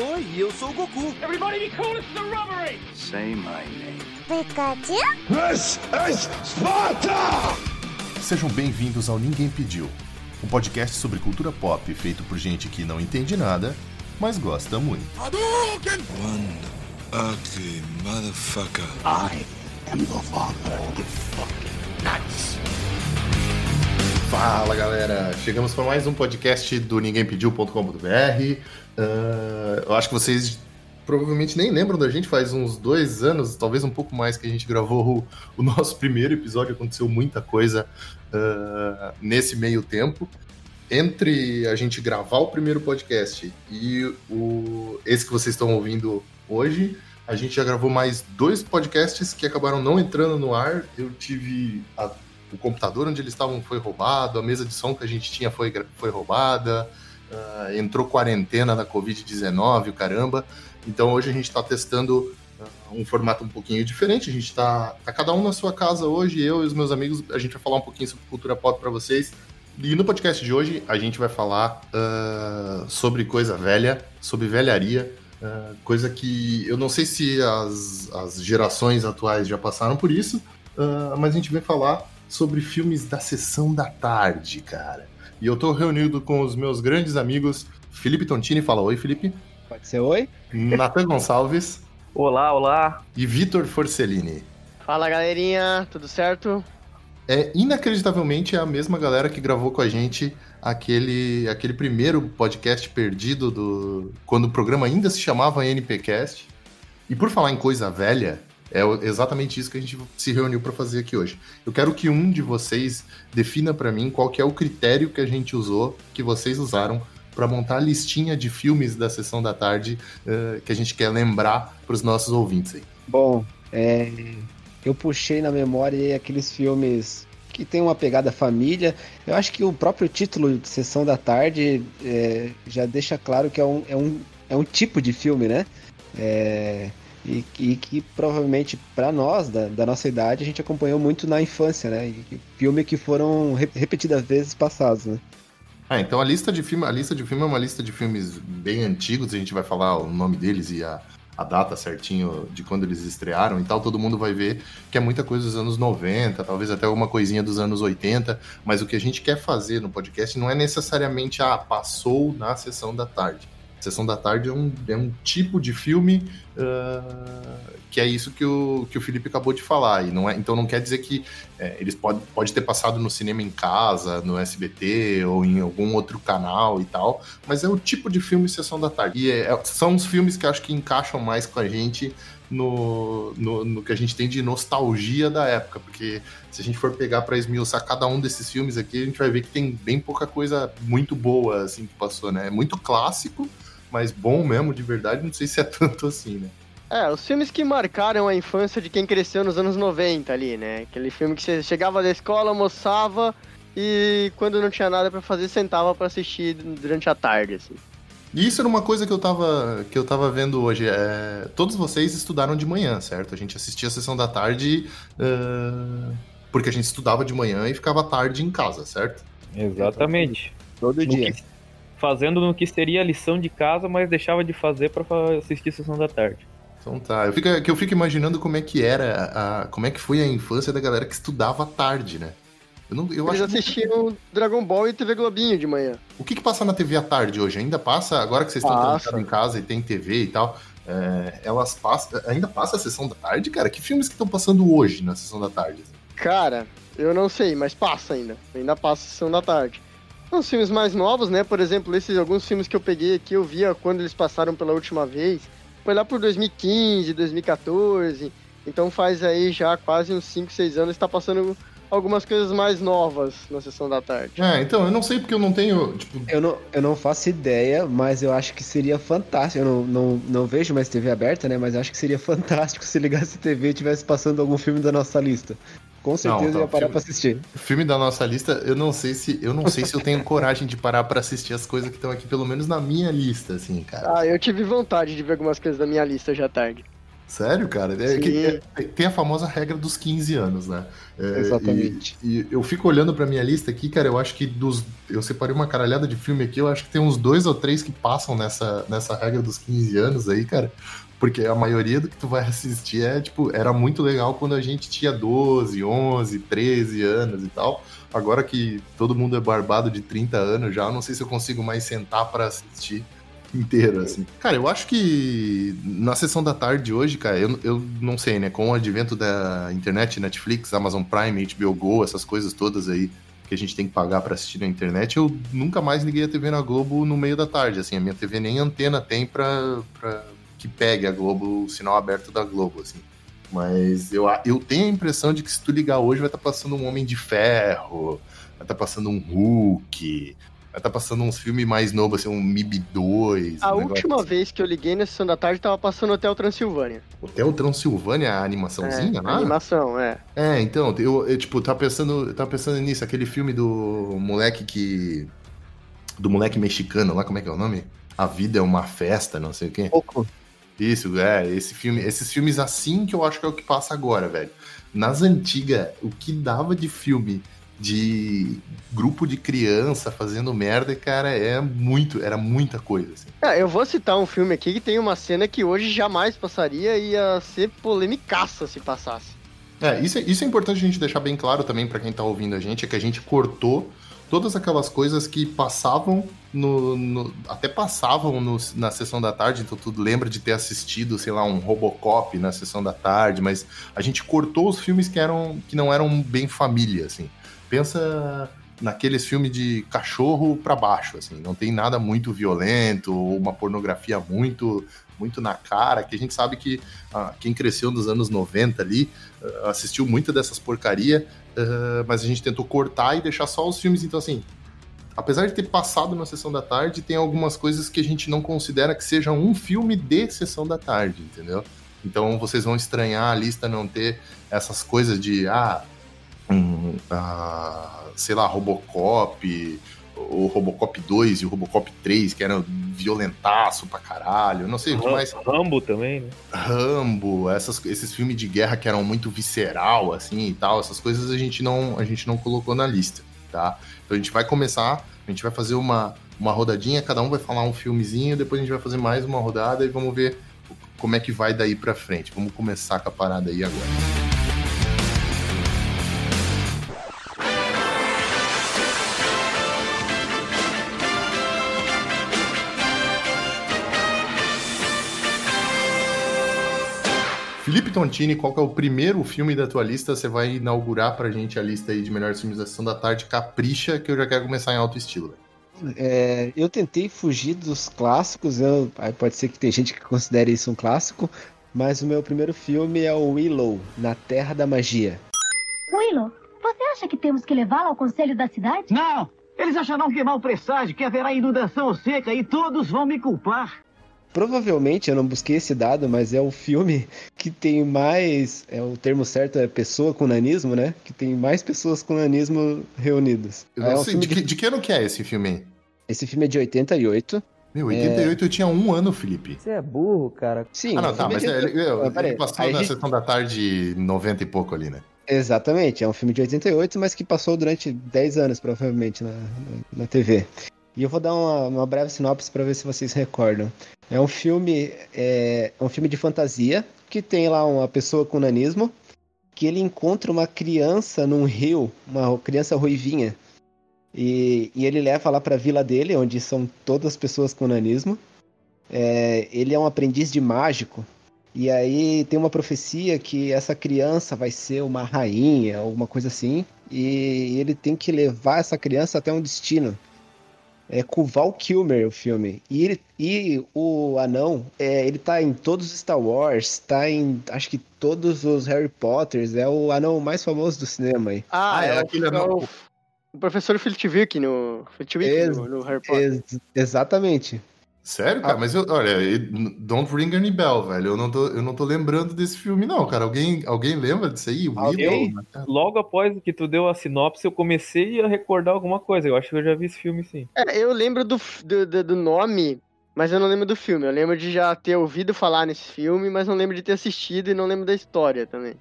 Oi, eu sou o Goku. Everybody be cool, this is a robbery! Say my name. Pikachu? This is Sparta! Sejam bem-vindos ao Ninguém Pediu, um podcast sobre cultura pop feito por gente que não entende nada, mas gosta muito. One ugly motherfucker. Fala galera, chegamos para mais um podcast do ninguémpediu.com.br. Ah, eu acho que vocês provavelmente nem lembram da gente, faz uns dois anos, talvez um pouco mais, que a gente gravou o, o nosso primeiro episódio. Aconteceu muita coisa ah, nesse meio tempo. Entre a gente gravar o primeiro podcast e o, esse que vocês estão ouvindo hoje, a gente já gravou mais dois podcasts que acabaram não entrando no ar. Eu tive a o computador onde eles estavam foi roubado, a mesa de som que a gente tinha foi, foi roubada, ah, entrou quarentena da Covid-19, o caramba. Então hoje a gente está testando ah, um formato um pouquinho diferente. A gente está tá cada um na sua casa hoje, eu e os meus amigos, a gente vai falar um pouquinho sobre cultura pop para vocês. E no podcast de hoje a gente vai falar ah, sobre coisa velha, sobre velharia, ah, coisa que eu não sei se as, as gerações atuais já passaram por isso, ah, mas a gente vai falar sobre filmes da sessão da tarde, cara. E eu tô reunido com os meus grandes amigos Felipe Tontini, fala oi, Felipe. Pode ser oi? Natan Gonçalves Olá, olá. e Vitor Forcellini. Fala galerinha, tudo certo? É inacreditavelmente a mesma galera que gravou com a gente aquele, aquele primeiro podcast perdido do quando o programa ainda se chamava NPcast. E por falar em coisa velha, é exatamente isso que a gente se reuniu para fazer aqui hoje. Eu quero que um de vocês defina para mim qual que é o critério que a gente usou, que vocês usaram para montar a listinha de filmes da sessão da tarde eh, que a gente quer lembrar para os nossos ouvintes aí. Bom, é, eu puxei na memória aqueles filmes que tem uma pegada família. Eu acho que o próprio título de Sessão da Tarde é, já deixa claro que é um, é um, é um tipo de filme, né? É, e, e que provavelmente para nós, da, da nossa idade, a gente acompanhou muito na infância, né? E, e filme que foram re- repetidas vezes passados, né? Ah, então a lista de filme, a lista de filme é uma lista de filmes bem antigos, a gente vai falar o nome deles e a, a data certinho de quando eles estrearam e tal, todo mundo vai ver que é muita coisa dos anos 90, talvez até alguma coisinha dos anos 80, mas o que a gente quer fazer no podcast não é necessariamente, ah, passou na sessão da tarde. Sessão da tarde é um, é um tipo de filme ah, que é isso que o, que o Felipe acabou de falar. E não é, então não quer dizer que é, eles podem pode ter passado no cinema em casa, no SBT ou em algum outro canal e tal, mas é o tipo de filme Sessão da Tarde. E é- é- são os filmes que acho que encaixam mais com a gente no, no, no que a gente tem de nostalgia da época, porque se a gente for pegar pra esmiuçar cada um desses filmes aqui, a gente vai ver que tem bem pouca coisa muito boa assim que passou, né? É muito clássico, mas bom mesmo, de verdade, não sei se é tanto assim, né? É, os filmes que marcaram a infância de quem cresceu nos anos 90 ali, né? Aquele filme que você chegava da escola, almoçava e quando não tinha nada pra fazer, sentava pra assistir durante a tarde, assim. E isso era uma coisa que eu tava, que eu tava vendo hoje. É, todos vocês estudaram de manhã, certo? A gente assistia a sessão da tarde ah, porque a gente estudava de manhã e ficava tarde em casa, certo? Exatamente. Todo dia. que- fazendo no que seria a lição de casa, mas deixava de fazer pra fa- assistir Sessão da Tarde. Então tá. Eu fico, que eu fico imaginando como é que era, a, como é que foi a infância da galera que estudava à tarde, né? Eu, não, eu Eles acho que- assistiam Dragon Ball e TV Globinho de manhã. O que, que passa na TV à tarde hoje? Ainda passa? Agora que vocês estão Passa. trancados em casa e tem TV e tal, é, elas passam. Ainda passa a sessão da tarde, cara? Que filmes que estão passando hoje na sessão da tarde? Cara, eu não sei, mas passa ainda. Ainda passa a sessão da tarde. Os filmes mais novos, né? Por exemplo, esses alguns filmes que eu peguei aqui, eu via quando eles passaram pela última vez. Foi lá por 2015, 2014. Então faz aí já quase uns 5, 6 anos está passando algumas coisas mais novas na sessão da tarde. É, então, eu não sei porque eu não tenho. Tipo, Eu não, eu não faço ideia, mas eu acho que seria fantástico. Eu não, não, não vejo mais TV aberta, né? Mas eu acho que seria fantástico se ligasse a TV e tivesse passando algum filme da nossa lista. Com certeza então, eu ia parar filme- pra assistir. filme da nossa lista, eu não sei se eu não sei se eu tenho coragem de parar pra assistir as coisas que estão aqui, pelo menos na minha lista, assim, cara. Ah, eu tive vontade de ver algumas coisas da minha lista já tarde. Sério, cara? É, que, é, tem a famosa regra dos 15 anos, né? É, Exatamente. E, e, eu fico olhando pra minha lista aqui, cara, eu acho que dos. Eu separei uma caralhada de filme aqui, eu acho que tem uns dois ou três que passam nessa, nessa regra dos 15 anos aí, cara. Porque a maioria do que tu vai assistir é, tipo, era muito legal quando a gente tinha 12, 11, 13 anos e tal. Agora que todo mundo é barbado de 30 anos já, não sei se eu consigo mais sentar para assistir inteiro, assim. Cara, eu acho que na sessão da tarde hoje, cara, eu, eu não sei, né? Com o advento da internet, Netflix, Amazon Prime, HBO Go, essas coisas todas aí que a gente tem que pagar para assistir na internet, eu nunca mais liguei a TV na Globo no meio da tarde. Assim, a minha TV nem antena tem pra, pra que pegue a Globo, o sinal aberto da Globo, assim. Mas eu, eu tenho a impressão de que se tu ligar hoje vai estar tá passando um Homem de Ferro, vai estar tá passando um Hulk, Vai tá passando uns filmes mais novos, assim, um MIB 2. A um última assim. vez que eu liguei na sessão da tarde tava passando Hotel Transilvânia. Hotel Transilvânia, a animaçãozinha, é, né? animação, é. É, então, eu, eu tipo, tava pensando, tava pensando nisso, aquele filme do moleque que. Do moleque mexicano lá, como é que é o nome? A vida é uma festa, não sei o quê. Pouco. Isso, é, esse filme, esses filmes assim que eu acho que é o que passa agora, velho. Nas antigas, o que dava de filme de grupo de criança fazendo merda, cara, é muito, era muita coisa. Assim. É, eu vou citar um filme aqui que tem uma cena que hoje jamais passaria e ia ser polemicaça se passasse. É, isso, é, isso é importante a gente deixar bem claro também para quem tá ouvindo a gente, é que a gente cortou todas aquelas coisas que passavam no, no até passavam no, na sessão da tarde, então tu lembra de ter assistido, sei lá, um Robocop na sessão da tarde, mas a gente cortou os filmes que eram que não eram bem família, assim. Pensa naqueles filmes de cachorro para baixo, assim, não tem nada muito violento ou uma pornografia muito muito na cara, que a gente sabe que ah, quem cresceu nos anos 90 ali uh, assistiu muito dessas porcaria, uh, mas a gente tentou cortar e deixar só os filmes, então assim, apesar de ter passado na sessão da tarde, tem algumas coisas que a gente não considera que seja um filme de sessão da tarde, entendeu? Então vocês vão estranhar a lista não ter essas coisas de ah, um, uh, sei lá, Robocop, o Robocop 2 e o Robocop 3, que eram violentaço pra caralho. Não sei o que mais. Rambo também, né? Rambo, essas, esses filmes de guerra que eram muito visceral, assim e tal, essas coisas a gente não, a gente não colocou na lista, tá? Então a gente vai começar, a gente vai fazer uma, uma rodadinha, cada um vai falar um filmezinho, depois a gente vai fazer mais uma rodada e vamos ver como é que vai daí pra frente. Vamos começar com a parada aí agora. Felipe Tontini, qual é o primeiro filme da tua lista? Você vai inaugurar pra gente a lista aí de melhores filmes da sessão da tarde. Capricha, que eu já quero começar em alto estilo. É, eu tentei fugir dos clássicos, eu, pode ser que tem gente que considere isso um clássico, mas o meu primeiro filme é o Willow, Na Terra da Magia. Willow, você acha que temos que levá-la ao conselho da cidade? Não! Eles acharão que é mau presságio, que haverá inundação ou seca e todos vão me culpar. Provavelmente, eu não busquei esse dado, mas é o filme que tem mais. É o termo certo é pessoa com nanismo, né? Que tem mais pessoas com nanismo reunidas. Eu é um de, que, de que ano que é esse filme? Esse filme é de 88. Meu, 88 é... eu tinha um ano, Felipe. Você é burro, cara. Sim. Ah, não, tá, mas é, ele, eu, ele passou na gente... sessão da tarde 90 e pouco ali, né? Exatamente, é um filme de 88, mas que passou durante 10 anos, provavelmente, na, na, na TV. E eu vou dar uma, uma breve sinopse para ver se vocês recordam. É um filme, é, é um filme de fantasia que tem lá uma pessoa com nanismo que ele encontra uma criança num rio, uma criança ruivinha. E, e ele leva lá para a vila dele, onde são todas pessoas com nanismo. É, ele é um aprendiz de mágico. E aí tem uma profecia que essa criança vai ser uma rainha, alguma coisa assim. E ele tem que levar essa criança até um destino é com Val Kilmer o filme. E, ele, e o anão, é, ele tá em todos os Star Wars, tá em acho que todos os Harry Potters, é o anão mais famoso do cinema aí. Ah, ah é, é, aquele é anão. O professor Filtwick no, no, no Harry Potter. Ex exatamente. Sério, cara? Ah. Mas eu, olha, Don't Ring Any Bell, velho. Eu não, tô, eu não tô lembrando desse filme, não, cara. Alguém, alguém lembra disso aí? Alguém, logo após que tu deu a sinopse, eu comecei a recordar alguma coisa. Eu acho que eu já vi esse filme, sim. É, eu lembro do, do, do nome, Mas eu não lembro do filme. Eu lembro de já ter ouvido falar nesse filme, mas não lembro de ter assistido e não lembro da história também.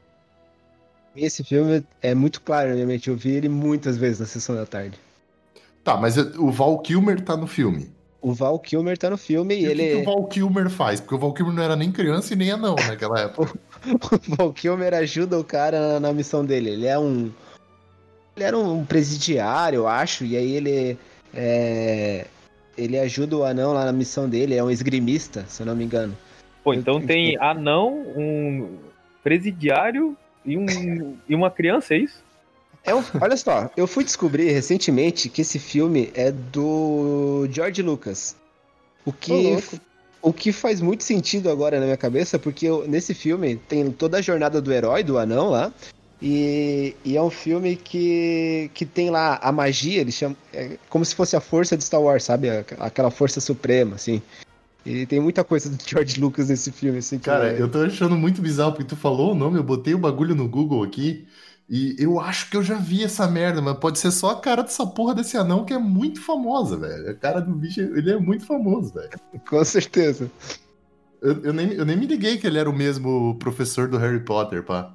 Esse filme é muito claro na minha mente. Eu vi ele muitas vezes na sessão da tarde. Tá, mas o Val Kilmer tá no filme. O Val Kilmer tá no filme e, E o ele. que, que o Val Kilmer faz? Porque o Val Kilmer não era nem criança e nem anão naquela época. o Val Kilmer ajuda o cara na, na missão dele. Ele é um. Ele era um presidiário, eu acho, e aí ele. é, ele ajuda o anão lá na missão dele, é um esgrimista, se eu não me engano. Pô, então tem anão, um presidiário e, um, e uma criança, é isso? É um- olha só, eu fui descobrir recentemente que esse filme é do George Lucas. O que, o que faz muito sentido agora na minha cabeça, porque eu- nesse filme tem toda a jornada do herói, do anão lá. E, e é um filme que, que tem lá a magia, eles chamam. É como se fosse a força de Star Wars, sabe? Aqu- Aquela força suprema, assim. E tem muita coisa do George Lucas nesse filme, assim. que Cara, é- eu tô achando muito bizarro, porque tu falou o nome, eu botei o bagulho no Google aqui, e eu acho que eu já vi essa merda, mas pode ser só a cara dessa porra desse anão que é muito famosa, velho. A cara do bicho, ele é muito famoso, velho. Com certeza. Eu, eu nem, eu nem me liguei que ele era o mesmo professor do Harry Potter, pá.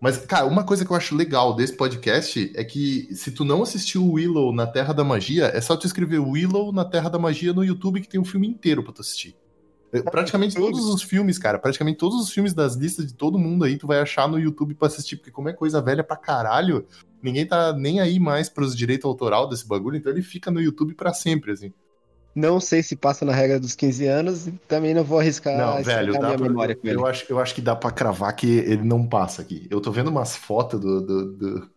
Mas, cara, uma coisa que eu acho legal desse podcast é que se tu não assistiu Willow na Terra da Magia, é só tu escrever Willow na Terra da Magia no YouTube que tem um filme inteiro pra tu assistir. É, Praticamente todos os filmes, cara, praticamente todos os filmes das listas de todo mundo aí tu vai achar no YouTube pra assistir, porque como é coisa velha pra caralho, ninguém tá nem aí mais pros direitos autoral desse bagulho, então ele fica no YouTube pra sempre, assim. Não sei se passa na regra dos 15 anos e também não vou arriscar Não, velho, minha pra- memória com ele. eu, acho, eu acho que dá pra cravar que ele não passa aqui. Eu tô vendo umas fotos do, do, do,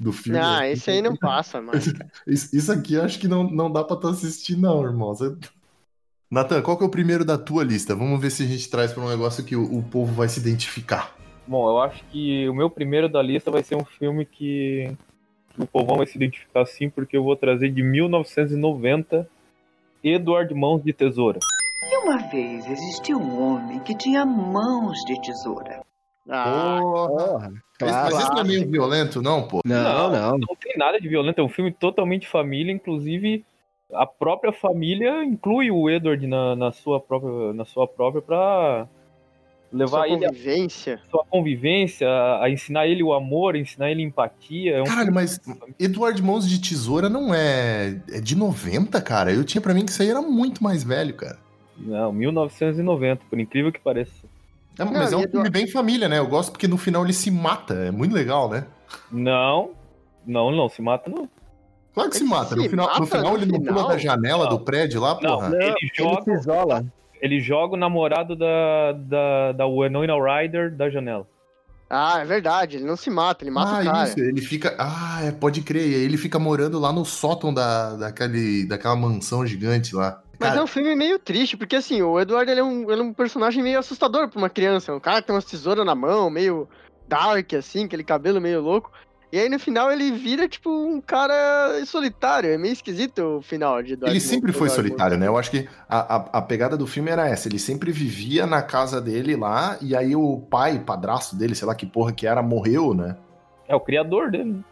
do filme. Ah, esse aí não passa mais. Isso, isso aqui eu acho que não, não dá pra tu assistir, não, irmão. Você- Natan, qual que é o primeiro da tua lista? Vamos ver se a gente traz pra um negócio que o, o povo vai se identificar. Bom, eu acho que o meu primeiro da lista vai ser um filme que o povão vai se identificar sim, porque eu vou trazer de 1990 Edward Mãos de Tesoura. E uma vez existiu um homem que tinha mãos de tesoura. Ah, Porra, claro. mas esse não é meio violento, não, pô? Não, não. Não tem nada de violento, é um filme totalmente família, inclusive a própria família inclui o Edward na, na sua própria na sua própria para levar sua ele a convivência. sua convivência, a, a ensinar ele o amor, a ensinar ele empatia. É um Caralho, mas Edward Mãos de Tesoura não é. É de 90, cara? Eu tinha pra mim que isso aí era muito mais velho, cara. Não, 1990, por incrível que pareça. É, mas Não, é um filme bem família, né? Eu gosto porque no final ele se mata. É muito legal, né? Não, não, não, se mata não. Claro que se Ele mata. No se final, no mata final no ele não pula final? da janela Não. do prédio lá, Não, porra. ele Ele se joga, isola. ele joga o namorado da, da, da Winona Ryder da janela. Ah, é verdade, ele não se mata, ele mata ah, o cara. isso, ele fica. Ah, é, pode crer. E aí ele fica morando lá no sótão da, daquele, daquela mansão gigante lá. Mas Cara, é um filme meio triste, porque assim, o Eduardo ele é, um, ele é um personagem meio assustador pra uma criança. Um cara que tem umas tesouras na mão, meio dark, assim, aquele cabelo meio louco. E aí no final ele vira, tipo, um cara solitário. É meio esquisito o final de Eduardo. Ele sempre foi solitário, né? Eu acho que a, a, a pegada do filme era essa. Ele sempre vivia na casa dele lá, e aí o pai, padrasto dele, sei lá que porra que era, morreu, né? É o criador dele.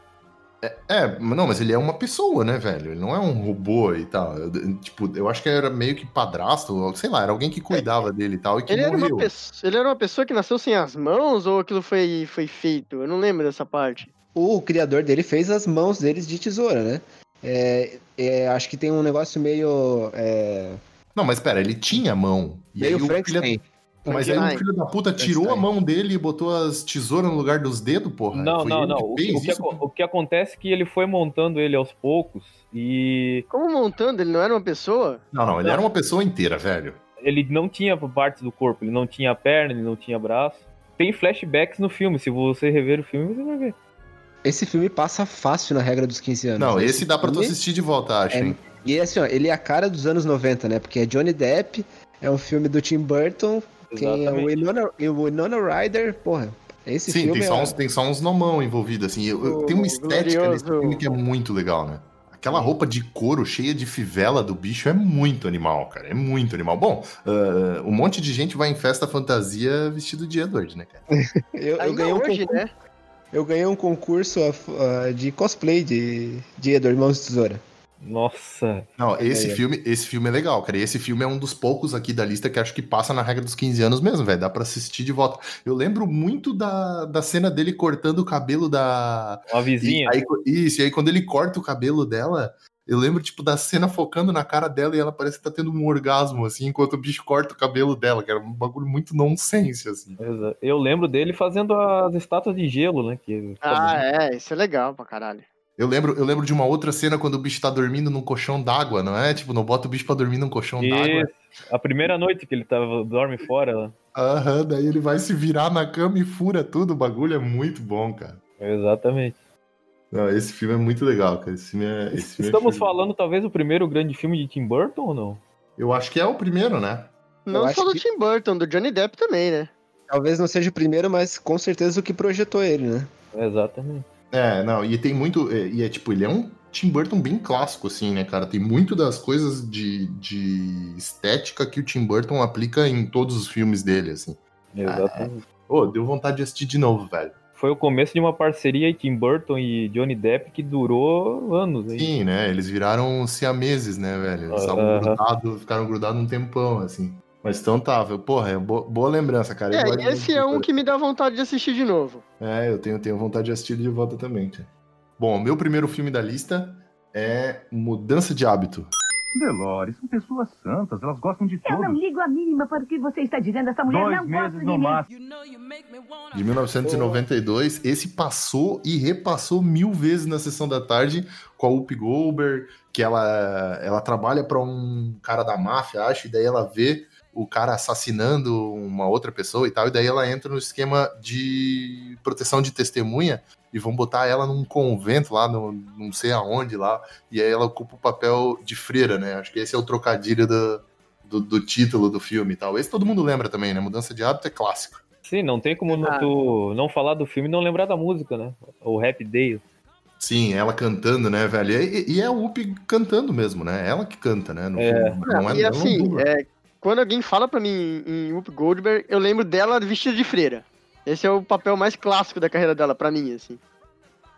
É, não, mas ele é uma pessoa, né, velho? Ele não é um robô e tal. Eu, tipo, eu acho que era meio que padrasto, sei lá, era alguém que cuidava dele e tal, e que Ele era, morreu. uma pessoa, ele era uma pessoa que nasceu sem as mãos ou aquilo foi, foi feito? Eu não lembro dessa parte. O criador dele fez as mãos deles de tesoura, né? É, é, acho que tem um negócio meio. é, Não, mas pera, ele tinha mão. E aí meio o filho, mas aí o filho da puta tirou a mão dele e botou as tesouras no lugar dos dedos, porra. Não, Foi não, não. que O que, o, que, o que acontece é que ele foi montando ele aos poucos e Como montando, ele não era uma pessoa? Não, não, ele era uma pessoa inteira, velho. ele não tinha partes do corpo, ele não tinha perna, ele não tinha braço. Tem flashbacks no filme, se você rever o filme, você vai ver. Esse filme passa fácil na regra dos 15 anos. Não, né? esse dá pra tu assistir de volta, acho, É, hein? E assim, ó, ele é a cara dos anos 90, né? Porque é Johnny Depp, é um filme do Tim Burton, tem o Exatamente. Winona, o Winona Ryder, porra. Esse Sim, filme tem só, é... uns, tem só uns nomão envolvidos, assim. Eu- eu- O tem uma estética nesse glorioso- filme que é muito legal, né? Aquela roupa de couro cheia de fivela do bicho é muito animal, cara. É muito animal. Bom, ah, um monte de gente vai em festa fantasia vestido de Edward, né, cara? Eu, eu ganhei um hoje, concurso, né? Eu ganhei um concurso ah, ah, de cosplay de, de Edward Mãos de Tesoura. Nossa. Não, esse É, é. filme, esse filme é legal, cara. E esse filme é um dos poucos aqui da lista que acho que passa na regra dos 15 anos mesmo, velho. Dá pra assistir de volta. Eu lembro muito da, da cena dele cortando o cabelo da. Uma E vizinha. aí, isso, e aí quando ele corta o cabelo dela, eu lembro, tipo, da cena focando na cara dela e ela parece que tá tendo um orgasmo, assim, enquanto o bicho corta o cabelo dela, que era um bagulho muito nonsense, assim. Eu lembro dele fazendo as estátuas de gelo, né? Que Ah, é, isso é legal pra caralho. Eu lembro, eu lembro de uma outra cena quando o bicho tá dormindo num colchão d'água, não é? Tipo, não bota o bicho pra dormir num colchão d'água. A primeira noite que ele tava, dorme fora. lá. Aham, daí ele vai se virar na cama e fura tudo. O bagulho é muito bom, cara. Exatamente. Não, esse filme é muito legal, cara. Esse filme é. Esse filme é Estamos filme. falando talvez o primeiro grande filme de Tim Burton ou não? Eu acho que é o primeiro, né? Não acho só do que- Tim Burton, do Johnny Depp também, né? Talvez não seja o primeiro, mas com certeza o que projetou ele, né? Exatamente. É, não, e tem muito. é, E é tipo, ele é um Tim Burton bem clássico, assim, né, cara? Tem muito das coisas de, de estética que o Tim Burton aplica em todos os filmes dele, assim. Exatamente. Ô, deu vontade de assistir de novo, velho. Foi o começo de uma parceria aí, Tim Burton e Johnny Depp que durou anos. Hein? Sim, né? Eles viraram siameses, né, velho? Eles estavam Aham. grudados, ficaram grudados um tempão, assim. Mas então tá, velho. Porra, é bo- boa lembrança, cara. É, e esse é um que me dá vontade de assistir de novo. É, eu tenho, tenho vontade de assistir de volta também, cara. Bom, o meu primeiro filme da lista é Mudança de Hábito. Delores, são pessoas santas, elas gostam de Eu não tudo. ligo a mínima para o que você está dizendo. Essa mulher Dois não meses gosta de no mim. máximo. De 1992, esse passou e repassou mil vezes na sessão da tarde com a Whoopi Goldberg, que ela, ela trabalha para um cara da máfia, acho, e daí ela vê o cara assassinando uma outra pessoa e tal, e daí ela entra no esquema de proteção de testemunha e vão botar ela num convento lá, no, não sei aonde lá, e aí ela ocupa o papel de freira, né? Acho que esse é o trocadilho do, do, do título do filme e tal. Esse todo mundo lembra também, né? Mudança de hábito é clássico. Sim, não tem como Ah. tu não falar do filme e não lembrar da música, né? O Happy Day. Sim, ela cantando, né, velho? E, e é o Whoopi cantando mesmo, né? Ela que canta, né? No É. filme. Não é, e não assim, é, quando alguém fala pra mim em Whoop Goldberg, eu lembro dela vestida de freira. Esse é o papel mais clássico da carreira dela pra mim, assim.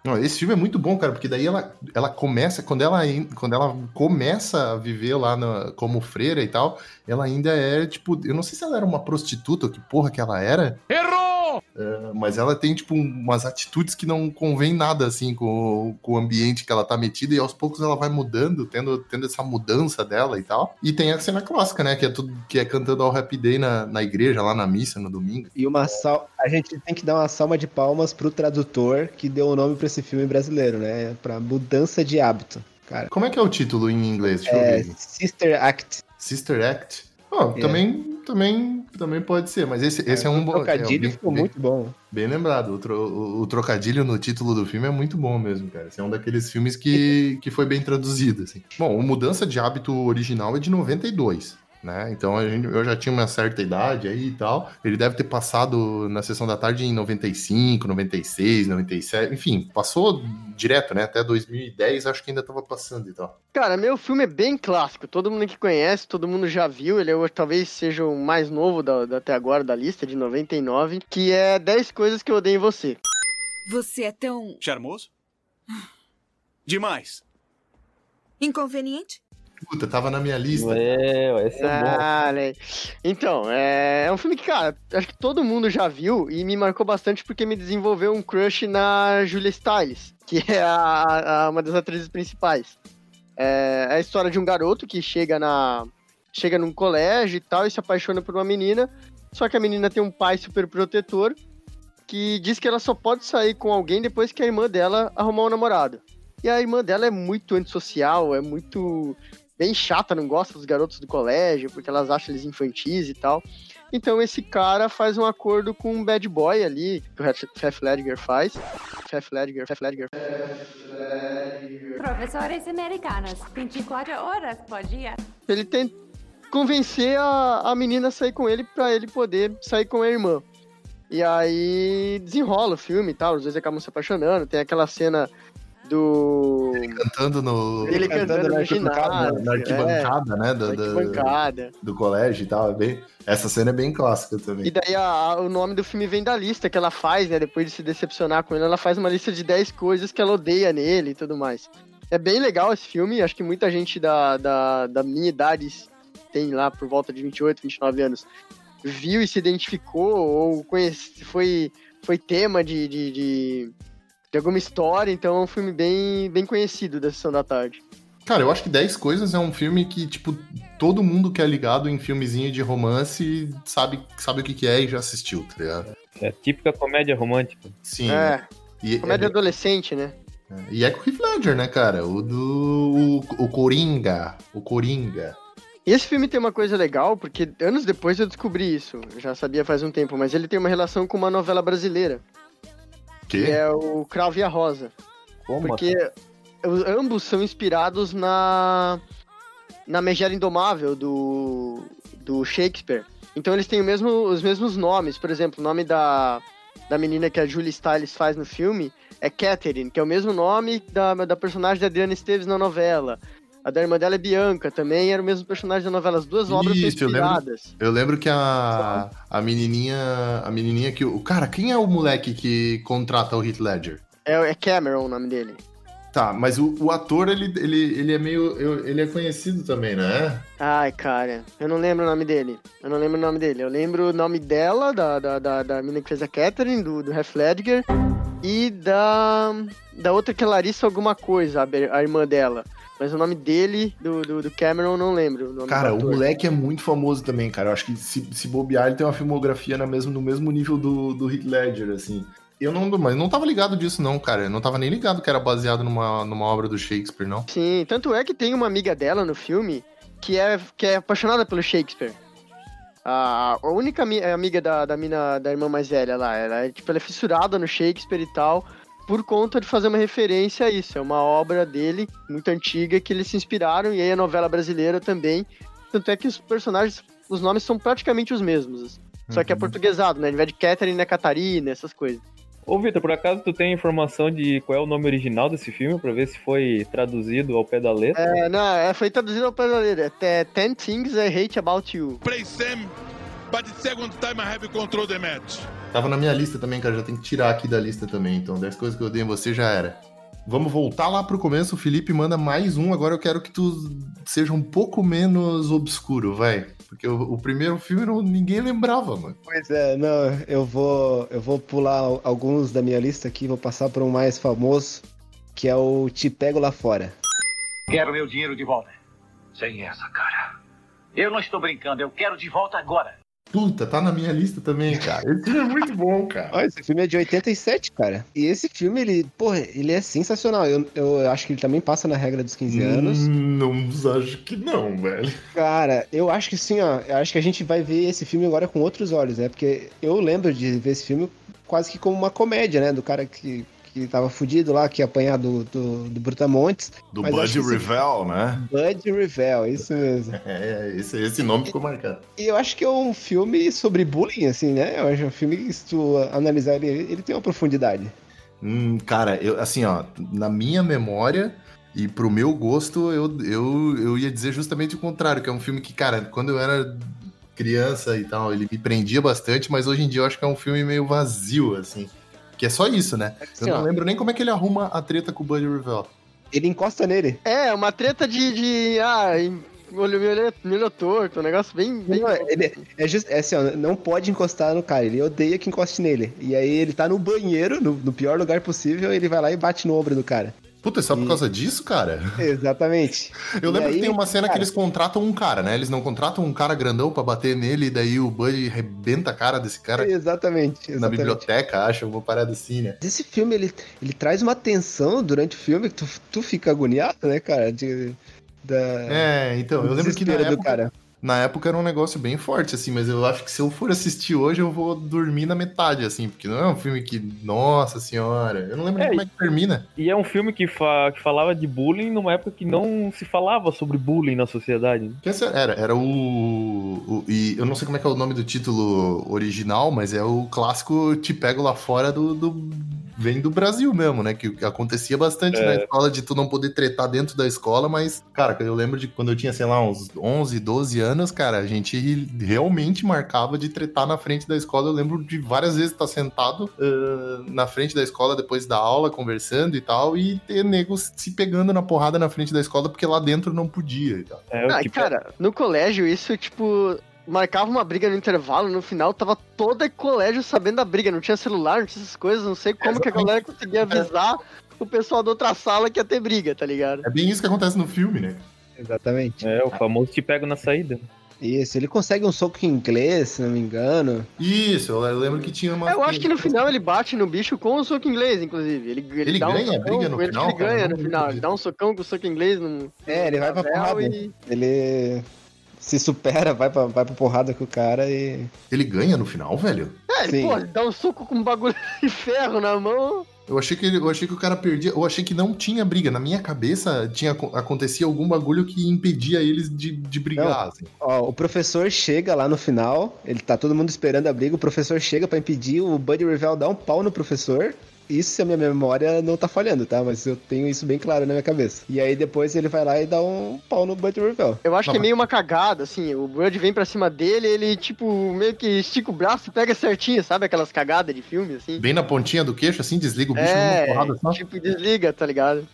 Não, esse filme é muito bom, cara, porque daí ela, ela começa, quando ela, quando ela começa a viver lá na- como freira e tal, ela ainda é, tipo, eu não sei se ela era uma prostituta, ou que porra que ela era, Errou! É, mas ela tem, tipo, umas atitudes que não convém nada, assim, com, com o ambiente que ela tá metida, e aos poucos ela vai mudando, tendo, tendo essa mudança dela e tal. E tem a cena clássica, né, que é tudo, que é cantando ao Happy Day na, na igreja, lá na missa, no domingo. E uma sal... a gente tem que dar uma salva de palmas pro tradutor que deu o nome pra esse filme brasileiro, né? Pra mudança de hábito, cara. Como é que é o título em inglês? Deixa É. Sister Act. Sister Act. Oh, É. também, também, também pode ser, mas esse, esse é, um o bom. trocadilho é, ficou bem- muito bom. bem lembrado. O, tro- o- o trocadilho no título do filme é muito bom mesmo, cara. Esse é um daqueles filmes que, que foi bem traduzido, assim. Bom, o Mudança de Hábito original é de 92. Né? Então a gente, eu já tinha uma certa idade aí e tal. Ele deve ter passado na sessão da tarde em 95, 96, 97, enfim, passou direto, né? Até 2010 acho que ainda tava passando e tal. Cara, meu filme é bem clássico. Todo mundo que conhece, todo mundo já viu. Ele é, talvez seja o mais novo da, da- até agora da lista, de 99. Que é 10 coisas que eu odeio em você. Você é tão Charmoso? Demais. inconveniente? Puta, tava na minha lista. É, esse é bom. Ah, né? Então, é, é um filme que, cara, acho que todo mundo já viu e me marcou bastante porque me desenvolveu um crush na Julia Stiles, que é a, a- uma das atrizes principais. É, é a história de um garoto que chega na chega num colégio e tal e se apaixona por uma menina, só que a menina tem um pai super protetor que diz que ela só pode sair com alguém depois que a irmã dela arrumar um namorado. E a irmã dela é muito antissocial, é muito bem chata, não gosta dos garotos do colégio, porque elas acham eles infantis e tal. Então esse cara faz um acordo com um bad boy ali, que o Heath Ledger faz. Heath Ledger, Heath Ledger. Professores americanos, 24 horas por dia. Ele tenta convencer a, a menina a sair com ele pra ele poder sair com a irmã. E aí desenrola o filme e tal, os dois acabam se apaixonando. Tem aquela cena do. Cantando no. Ele cantando no ginásio. na arquibancada, né? Do, Na do- arquibancada. do colégio e tal. É bem... Essa cena é bem clássica também. E daí a- a- o nome do filme vem da lista que ela faz, né? Depois de se decepcionar com ele, ela faz uma lista de 10 coisas que ela odeia nele e tudo mais. É bem legal esse filme, acho que muita gente da, da, da minha idade tem lá por volta de 28, 29 anos, viu e se identificou, ou conhece, foi, foi tema de, de, de, de alguma história, então é um filme bem, bem conhecido da Sessão da Tarde. Cara, eu acho que 10 Coisas é um filme que, tipo, todo mundo que é ligado em filmezinho de romance sabe, sabe o que, que é e já assistiu, tá ligado? É típica comédia romântica. Sim. É, E, comédia é- adolescente, né? e é com o Heath Ledger, né, cara? O do. O, o Coringa. O Coringa. E esse filme tem uma coisa legal, porque anos depois eu descobri isso, eu já sabia faz um tempo, mas ele tem uma relação com uma novela brasileira, Que? é o Cravo e a Rosa. Como Porque os- ambos são inspirados na na Megera Indomável do, do Shakespeare. Então eles têm o mesmo, os mesmos nomes. Por exemplo, o nome da, da menina que a Julie Stiles faz no filme é Catherine, que é o mesmo nome da, da personagem da Adriana Esteves na novela. A da irmã dela é Bianca, também era o mesmo personagem da novela. As duas obras são Isso, eu lembro, eu lembro que a, a menininha. A menininha que. O cara, quem é o moleque que contrata o Heath Ledger? É, é Cameron o nome dele. Tá, mas o, o ator, ele, ele, ele é meio. eu- ele é conhecido também, né? Ai, cara, eu não lembro o nome dele. Eu não lembro o nome dele. Eu lembro o nome dela, da, da, da, da menina que fez a Catherine, do, do Heath Ledger, e da, da outra que é Larissa alguma coisa, a, a irmã dela. Mas o nome dele, do, do, do Cameron, não lembro. o Cara, o moleque é muito famoso também, cara. Eu acho que se, se bobear, ele tem uma filmografia na mesmo, no mesmo nível do, do Heath Ledger, assim. Eu não, mas não tava ligado disso, não, cara. Eu não tava nem ligado que era baseado numa, numa obra do Shakespeare, não. Sim, tanto é que tem uma amiga dela no filme que é, que é apaixonada pelo Shakespeare. A, a única ami- amiga da, da mina, da irmã mais velha lá, ela é, tipo, ela é fissurada no Shakespeare e tal, por conta de fazer uma referência a isso. É uma obra dele, muito antiga, que eles se inspiraram, e aí a novela brasileira também. Tanto é que os personagens, os nomes são praticamente os mesmos. assim. Só que é portuguesado, né? Ao invés de Catherine, é Catarina, essas coisas. Ô, Vitor, por acaso tu tem informação de qual é o nome original desse filme, pra ver se foi traduzido ao pé da letra? É, não, é, foi traduzido ao pé da letra. É Ten Things I Hate About You. Play Sam, but the second time I have control the match. Tava na minha lista também, cara. Já tem que tirar aqui da lista também. Então, 10 coisas que eu dei em você já era. Vamos voltar lá pro começo. O Felipe manda mais um. Agora eu quero que tu seja um pouco menos obscuro, vai. Porque o, o primeiro filme não, ninguém lembrava, mano. Pois é, não, eu vou, eu vou pular al- alguns da minha lista aqui, vou passar para um mais famoso, que é o Te Pego Lá Fora. Quero meu dinheiro de volta. Sem essa, cara. Eu não estou brincando, eu quero de volta agora. Puta, tá na minha lista também, cara. Esse filme é muito bom, cara. Olha, esse filme é de 87, cara. E esse filme, ele, porra, ele é sensacional. Eu, eu acho que ele também passa na regra dos 15 anos. Hum, Não acho que não, velho. Cara, eu acho que sim, ó. Eu acho que a gente vai ver esse filme agora com outros olhos, né? Porque eu lembro de ver esse filme quase que como uma comédia, né? Do cara que, que tava fudido lá, que ia apanhar do, do, do Brutamontes. Do Bud Revell, né? Bud Revell, isso mesmo. É, esse, esse nome ficou marcado. E eu acho que é um filme sobre bullying, assim, né? Eu acho um filme que, se tu analisar ele, ele tem uma profundidade. Hum, cara, eu, assim, ó, na minha memória e pro meu gosto, eu, eu, eu ia dizer justamente o contrário, que é um filme que, cara, quando eu era criança e tal, ele me prendia bastante, mas hoje em dia eu acho que é um filme meio vazio, assim. Que é só isso, né? Assim, Eu não ó. lembro nem como é que ele arruma a treta com o Buddy Revell. Ele encosta nele. É, uma treta de. de ah, me olhou, me olhou torto, um negócio bem. bem Não, ele é, just, é assim, ó, não pode encostar no cara, ele odeia que encoste nele. E aí ele tá no banheiro, no, no pior lugar possível, ele vai lá e bate no ombro do cara. Puta, é só por causa disso, cara? Exatamente. Eu E lembro aí, que tem uma cena que cara, eles contratam um cara, né? Eles não contratam um cara grandão pra bater nele, e daí o Buddy rebenta a cara desse cara Exatamente, na exatamente. biblioteca, acha, uma parada assim, né? Esse filme, ele, ele traz uma tensão durante o filme que tu, tu fica agoniado, né, cara? De, da, É, então, eu lembro que na desespero do época, cara. Na época era um negócio bem forte, assim, mas eu acho que se eu for assistir hoje, eu vou dormir na metade, assim, porque não é um filme que, nossa senhora, eu não lembro nem É, como é que termina. E é um filme que, fa- que falava de bullying numa época que não se falava sobre bullying na sociedade. né? Era, era o, o- E eu não sei como é que é o nome do título original, mas é o clássico Te Pego Lá Fora do, do, vem do Brasil mesmo, né? Que acontecia bastante É. na escola de tu não poder tretar dentro da escola, mas, cara, eu lembro de quando eu tinha, sei lá, uns 11, 12 anos, cara, a gente realmente marcava de tretar na frente da escola. Eu lembro de várias vezes estar sentado ah, na frente da escola depois da aula, conversando e tal, e ter negros se pegando na porrada na frente da escola porque lá dentro não podia e tal. É, Ah, que- cara, no colégio isso, tipo, marcava uma briga no intervalo, no final tava todo colégio sabendo da briga, não tinha celular, não tinha essas coisas, não sei como que a galera conseguia avisar o pessoal da outra sala que ia ter briga, tá ligado? É bem isso que acontece no filme, né? Exatamente. É, o famoso te pego na saída. Isso, ele consegue um soco em inglês, se não me engano. Isso, eu lembro que tinha uma. É, Eu acho que no final ele bate no bicho com o soco inglês, inclusive. Ele, ele, Ele dá um ganha a socão, briga no ele, final, Ele cara? ganha Eu no final, ele dá um socão com o soco inglês no. É, ele vai pra porrada. e- Ele se supera, vai pra, vai pra porrada com o cara e. Ele ganha no final, velho? É, ele, Sim. pô, ele dá um soco com um bagulho de ferro na mão. Eu achei que ele- eu achei que o cara perdia, eu achei que não tinha briga. Na minha cabeça tinha acontecia algum bagulho que impedia eles de, de brigar. assim. Ó, o professor chega lá no final, ele tá todo mundo esperando a briga, o professor chega pra impedir, o Buddy Revell dá um pau no professor. Isso se a minha memória não tá falhando, tá? Mas eu tenho isso bem claro na minha cabeça. E aí depois ele vai lá e dá um pau no Buddy Revell. Eu acho Não, que é meio uma cagada, assim. O Bud vem pra cima dele, ele, tipo, meio que estica o braço e pega certinho, sabe? Aquelas cagadas de filme, assim. Bem na pontinha do queixo, assim, desliga o bicho é, numa porrada só. tipo, desliga, tá ligado?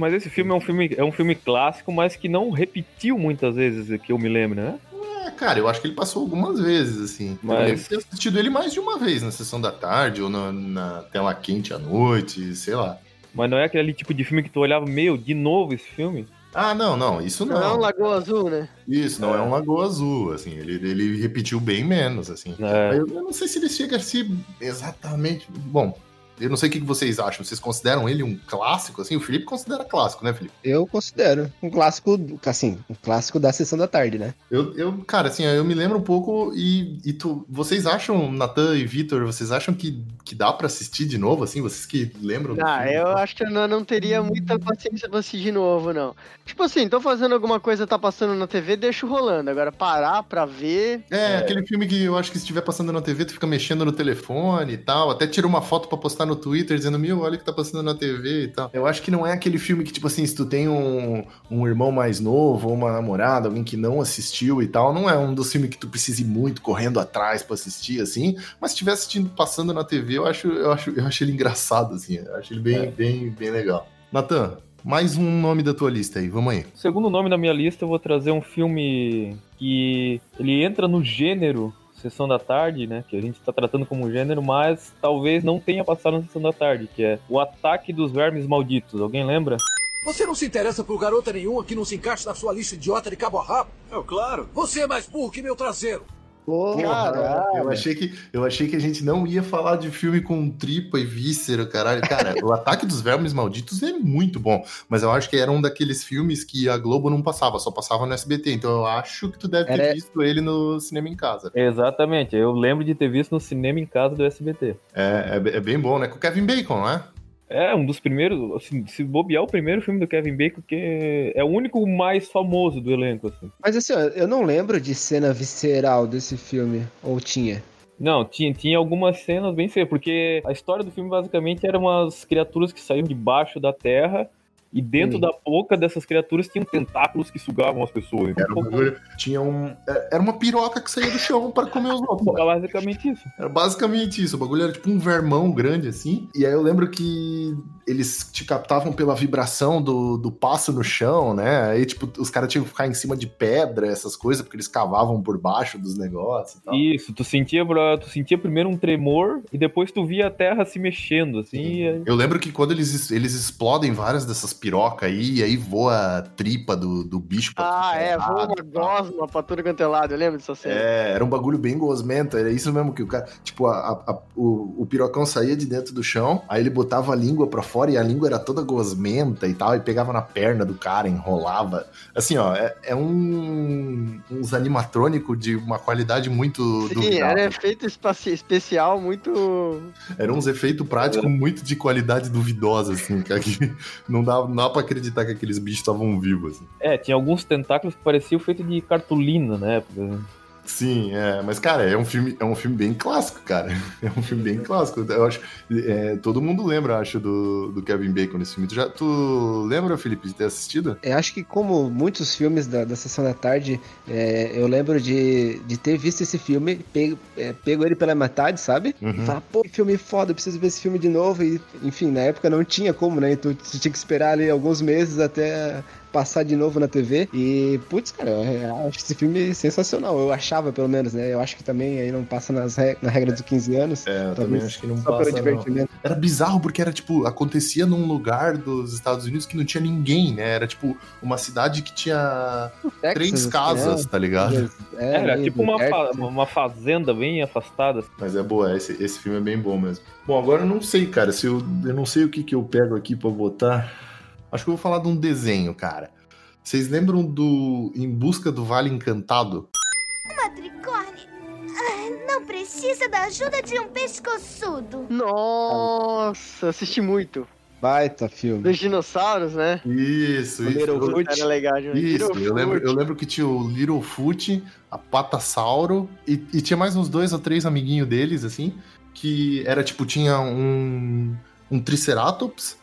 Mas esse filme é um filme, é um filme clássico, mas que não repetiu muitas vezes, que eu me lembro, né? É, cara, eu acho que ele passou algumas vezes, assim. Eu Mas- lembro de ter assistido ele mais de uma vez na sessão da tarde ou na, na tela quente à noite, sei lá. Mas não é aquele tipo de filme que tu olhava, meu, de novo esse filme? Ah, não, não, isso Não, é um não. Lagoa Azul, né? Isso, não é um Lagoa Azul, assim, ele, ele repetiu bem menos, assim. É. Eu, eu não sei se ele chega a ser exatamente. Bom, eu não sei o que vocês acham. Vocês consideram ele um clássico? Assim, o Felipe considera clássico, né, Felipe? Eu considero um clássico, assim, um clássico da sessão da tarde, né? Eu, eu cara, assim, eu me lembro um pouco e, e tu, vocês acham, Natan e Vitor, vocês acham que, que dá pra assistir de novo, assim? Vocês que lembram? Ah, eu acho que eu não, não teria muita paciência pra assistir de novo, não. Tipo assim, tô fazendo alguma coisa, tá passando na TV, deixo rolando. Agora parar pra ver. É, aquele filme que eu acho que se estiver passando na TV, tu fica mexendo no telefone e tal, até tira uma foto pra postar no Twitter dizendo, meu, olha o que tá passando na TV e tal. Eu acho que não é aquele filme que, tipo assim, se tu tem um, um irmão mais novo ou uma namorada, alguém que não assistiu e tal, não é um dos filmes que tu precise ir muito correndo atrás pra assistir, assim, mas se estiver assistindo passando na TV, eu acho, eu acho, eu acho ele engraçado, assim, eu acho ele bem, bem, bem legal. Natan, mais um nome da tua lista aí, vamos aí. Segundo nome na minha lista, eu vou trazer um filme que ele entra no gênero Sessão da Tarde, né? Que a gente tá tratando como gênero, mas talvez não tenha passado na Sessão da Tarde, que é O Ataque dos Vermes Malditos. Alguém lembra? Você não se interessa por garota nenhuma que não se encaixe na sua lista idiota de cabo a rabo? É claro. Você é mais burro que meu traseiro. Porra, eu achei, que, eu achei que a gente não ia falar de filme com tripa e víscera, caralho. Cara, o Ataque dos Vermes Malditos é muito bom, mas eu acho que era um daqueles filmes que a Globo não passava, só passava no SBT. Então eu acho que tu deve ter Era- visto ele no cinema em casa. Exatamente, eu lembro de ter visto no cinema em casa do SBT. É, é, é bem bom, né? Com o Kevin Bacon, né? É, um dos primeiros, assim, se bobear o primeiro filme do Kevin Bacon, que é o único mais famoso do elenco, assim. Mas assim, eu não lembro de cena visceral desse filme, ou tinha. Não, tinha, tinha algumas cenas bem feias, porque a história do filme basicamente eram umas criaturas que saíam debaixo da terra e dentro Sim. da boca dessas criaturas tinham tentáculos que sugavam as pessoas. Então, Era um bagulho- tinha um. é, Era uma piroca que saía do chão para comer os outros. Era basicamente isso. Era basicamente isso. O bagulho era tipo um vermão grande assim. E aí eu lembro que eles te captavam pela vibração do, do passo no chão, né? Aí, tipo, os caras tinham que ficar em cima de pedra, essas coisas, porque eles cavavam por baixo dos negócios e tal. Isso, tu sentia, tu sentia primeiro um tremor e depois tu via a terra se mexendo, assim. aí- Eu lembro que quando eles, eles explodem várias dessas pirocas aí, e aí voa a tripa do, do bicho pra Ah, é, lado voa uma gosma pra tudo quanto é lado, eu lembro dessa cena. É, era um bagulho bem gosmento, era isso mesmo que o cara, tipo, a- a- o, o pirocão saía de dentro do chão, aí ele botava a língua pra fora e a língua era toda gosmenta e tal, e pegava na perna do cara, enrolava. Assim, ó, é, é um uns animatrônico de uma qualidade muito Sim, duvidável. era efeito especial muito. Eram uns efeitos práticos muito de qualidade duvidosa, assim, que não dá, não dá pra acreditar que aqueles bichos estavam vivos, assim. É, tinha alguns tentáculos que pareciam feitos de cartolina né? Sim, é, mas cara, é um filme, é um filme bem clássico, cara. É um filme bem clássico. Eu acho, é, todo mundo lembra, acho, do, do Kevin Bacon nesse filme. Tu, já, tu lembra, Felipe, de ter assistido? Eu acho que como muitos filmes da, da sessão da tarde, é, eu lembro de, de ter visto esse filme, pego, é, pego ele pela metade, sabe? Uhum. E falar, pô, que filme foda, eu preciso ver esse filme de novo. E, enfim, na época não tinha como, né? Então tu tinha que esperar ali alguns meses até passar de novo na TV. E, putz, cara, eu acho esse filme sensacional. Eu achava, pelo menos, né? Eu acho que também aí não passa nas re... na regra dos 15 anos. É, eu também acho que não só passa, pelo divertimento. Era bizarro porque era, tipo, acontecia num lugar dos Estados Unidos que não tinha ninguém, né? Era, tipo, uma cidade que tinha Texas, três assim, casas, é. tá ligado? É, Era tipo uma, fa- uma fazenda bem afastada. Mas é boa, esse, esse filme é bem bom mesmo. Bom, agora eu não sei, cara, se eu, eu não sei o que, que eu pego aqui pra botar. Acho que eu vou falar de um desenho, cara. Vocês lembram do Em Busca do Vale Encantado? Uma tricorne ah, não precisa da ajuda de um pescoçudo. Nossa, assisti muito. Baita filme. Dos dinossauros, né? Isso, O isso. Littlefoot. Era legal demais. Isso, eu lembro, eu lembro que tinha o Littlefoot, a Patassauro, e, e tinha mais uns dois ou três amiguinhos deles, assim, que era tipo, tinha um, um Triceratops,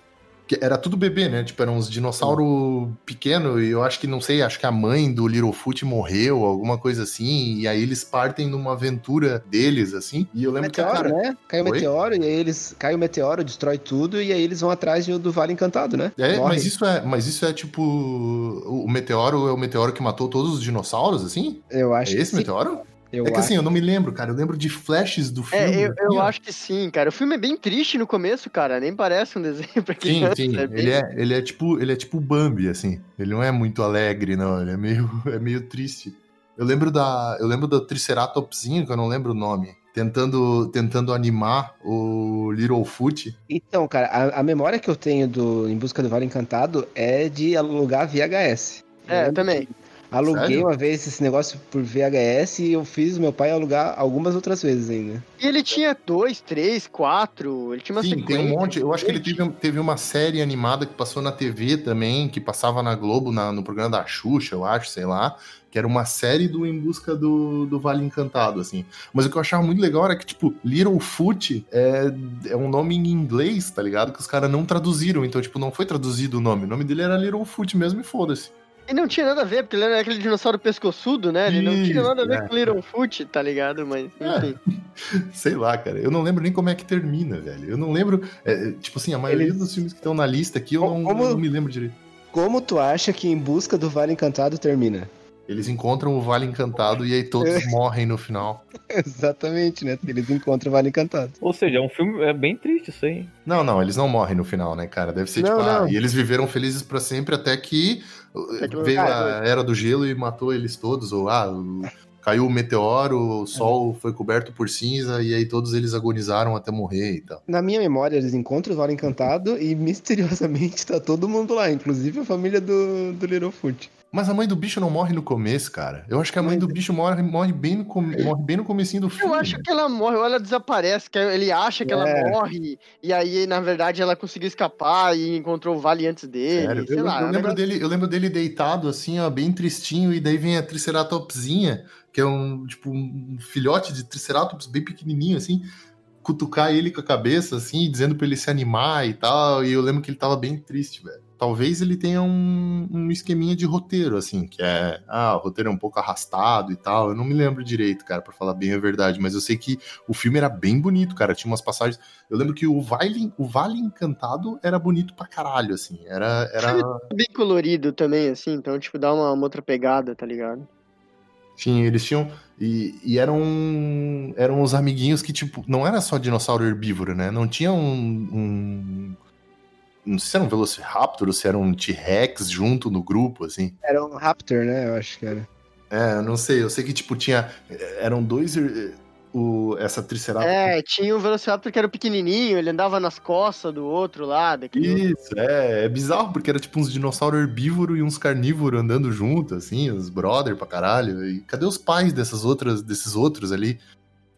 era tudo bebê, né? Tipo, eram uns dinossauros pequenos, e eu acho que, não sei, acho que a mãe do Littlefoot morreu, alguma coisa assim, e aí eles partem numa aventura deles, assim, e eu lembro que, Meteoro, cara... né? Cai o meteoro e aí eles. Cai o meteoro, destrói tudo e aí eles vão atrás do, Vale Encantado, né? É, Morre. mas isso é, mas isso é tipo. O meteoro é o meteoro que matou todos os dinossauros, assim? Eu É acho que esse meteoro? Eu é que acho. assim, eu não me lembro, cara. Eu lembro de flashes do filme. É, eu, eu assim, acho que sim, cara. O filme é bem triste no começo, cara. Nem parece um desenho pra Sim, criança. sim. é bem- Ele é, ele é tipo, ele é tipo o Bambi, assim. Ele não é muito alegre, não. Ele é meio, é meio triste. Eu lembro da, eu lembro do Triceratopsinho, que eu não lembro o nome, tentando, tentando animar o Littlefoot. Então, cara, a, a memória que eu tenho do Em Busca do Vale Encantado é de alugar VHS. É, eu também. Aluguei Sério? uma vez esse negócio por VHS e eu fiz meu pai alugar algumas outras vezes ainda. E ele tinha dois, três, quatro. Ele tinha uma Sim, tem sequência. um monte. Eu acho que ele teve, teve uma série animada que passou na TV também, que passava na Globo, na- no programa da Xuxa, eu acho, sei lá. Que era uma série do Em Busca do, do Vale Encantado, assim. Mas o que eu achava muito legal era que, tipo, Littlefoot é, é um nome em inglês, tá ligado? Que os caras não traduziram. Então, tipo, não foi traduzido o nome. O nome dele era Littlefoot mesmo e foda-se. E não tinha nada a ver, porque ele era aquele dinossauro pescoçudo, né? Ele não tinha nada a ver é. com Littlefoot, tá ligado? Mas, É. enfim. Sei lá, cara. Eu não lembro nem como é que termina, velho. Eu não lembro. é, tipo assim, a maioria Eles- dos filmes que estão na lista aqui eu não, Como- eu não me lembro direito. Como tu acha que Em Busca do Vale Encantado termina? Eles encontram o Vale Encantado e aí todos É. morrem no final. Exatamente, né? Eles encontram o Vale Encantado. Ou seja, é um filme é bem triste isso aí. Não, não, eles não morrem no final, né, cara? Deve ser Não, tipo, ah, não. e eles viveram felizes pra sempre até que que- veio Ah, a era do gelo e matou eles todos, ou ah, caiu o meteoro, o sol foi coberto por cinza e aí todos eles agonizaram até morrer e tal. Na minha memória, eles encontram o Vale Encantado e misteriosamente tá todo mundo lá, inclusive a família do, do Littlefoot. Mas a mãe do bicho não morre no começo, cara. Eu acho que a mãe do bicho morre, morre, bem, no, com- morre bem no comecinho do filme. Eu acho que ela morre, ou ela desaparece, que ele acha que É. ela morre, e aí, na verdade, ela conseguiu escapar e encontrou o vale antes dele. Eu, lá. eu é lembro dele, eu lembro dele deitado, assim, ó, bem tristinho, e daí vem a Triceratopsinha, que é um, tipo, um filhote de Triceratops bem pequenininho, assim, cutucar ele com a cabeça, assim, dizendo pra ele se animar e tal, e eu lembro que ele tava bem triste, velho. Talvez ele tenha um, um esqueminha de roteiro, assim, que é, ah, o roteiro é um pouco arrastado e tal, eu não me lembro direito, cara, pra falar bem a verdade, mas eu sei que o filme era bem bonito, cara, tinha umas passagens, eu lembro que o Vale, o vale Encantado era bonito pra caralho, assim, era... era... Bem colorido também, assim, então, tipo, dá uma, uma outra pegada, tá ligado? Sim, eles tinham. E, e eram. Eram os amiguinhos que, tipo, não era só dinossauro herbívoro, né? Não tinha um. um- não sei se era um Velociraptor ou se era um T-Rex junto no grupo, assim. Era um Raptor, né? Eu acho que era. É, eu não sei. Eu sei que, tipo, tinha. Eram dois. eh, O, essa Triceratops. É, tinha um Velociraptor que era pequenininho, ele andava nas costas do outro lá, daquele outro. Isso, é, é bizarro, porque era tipo uns dinossauros herbívoros e uns carnívoros andando junto, assim, os brother pra caralho. E cadê os pais dessas outras, desses outros ali?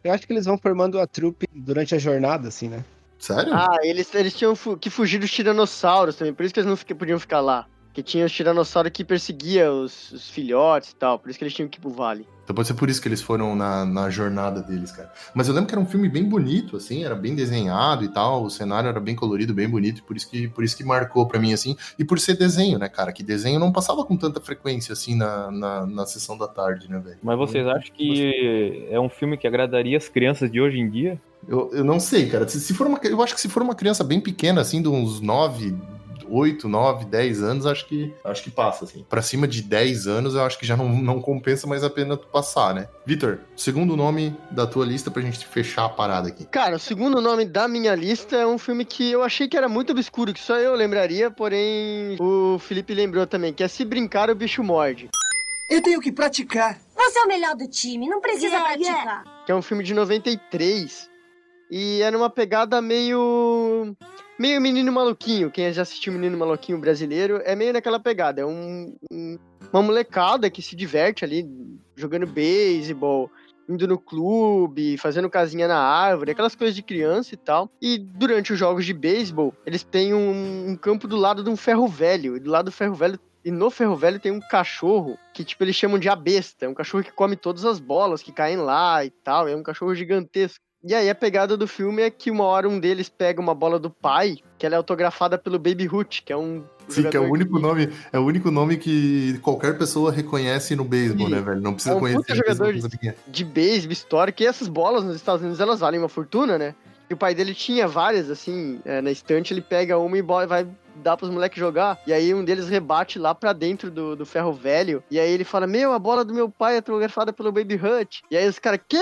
Eu acho que eles vão formando a trupe durante a jornada, assim, né? Sério? Ah, eles, eles tinham fu- que fugir dos tiranossauros também, por isso que eles não fica- podiam ficar lá. Que tinha os tiranossauros que perseguia os, os filhotes e tal. Por isso que eles tinham que ir pro vale. Então pode ser por isso que eles foram na, na jornada deles, cara. Mas eu lembro que era um filme bem bonito, assim, era bem desenhado e tal, o cenário era bem colorido, bem bonito, e por isso que, por isso que marcou pra mim, assim. E por ser desenho, né, cara? Que desenho não passava com tanta frequência, assim, na, na, na sessão da tarde, né, velho? Mas vocês acham que é um filme que agradaria as crianças de hoje em dia? Eu, eu não sei, cara. Se, se for uma, eu acho que se for uma criança bem pequena, assim, de uns 9, 8, 9, 10 anos, acho que acho que passa, assim. Pra cima de 10 anos, eu acho que já não, não compensa mais a pena tu passar, né? Vitor, segundo nome da tua lista pra gente fechar a parada aqui. Cara, o segundo nome da minha lista é um filme que eu achei que era muito obscuro, que só eu lembraria, porém o Felipe lembrou também, que é Se Brincar o Bicho Morde. Eu tenho que praticar. Você é o melhor do time, não precisa Yeah, praticar. que é um filme de 93. E era uma pegada meio. meio menino maluquinho. Quem já assistiu Menino Maluquinho brasileiro é meio naquela pegada. É um, um- uma molecada que se diverte ali jogando beisebol, indo no clube, fazendo casinha na árvore, aquelas coisas de criança e tal. E durante os jogos de beisebol, eles têm um, um campo do lado de um ferro velho. E do lado do ferro velho. E no ferro velho tem um cachorro que, tipo, eles chamam de a besta. É um cachorro que come todas as bolas que caem lá e tal. É um cachorro gigantesco. E aí a pegada do filme é que uma hora um deles pega uma bola do pai, que ela é autografada pelo Baby Ruth, que é um Sim, que é o único nome, é o único nome que qualquer pessoa reconhece no beisebol, né, velho? Não precisa É um conhecer. jogador é. de beisebol histórico, e essas bolas nos Estados Unidos elas valem uma fortuna, né? E o pai dele tinha várias, assim, é, na estante, ele pega uma e vai dar pros moleques jogar. E aí um deles rebate lá pra dentro do, do ferro velho. E aí ele fala: Meu, a bola do meu pai é autografada pelo Baby Hut. E aí os caras, quê?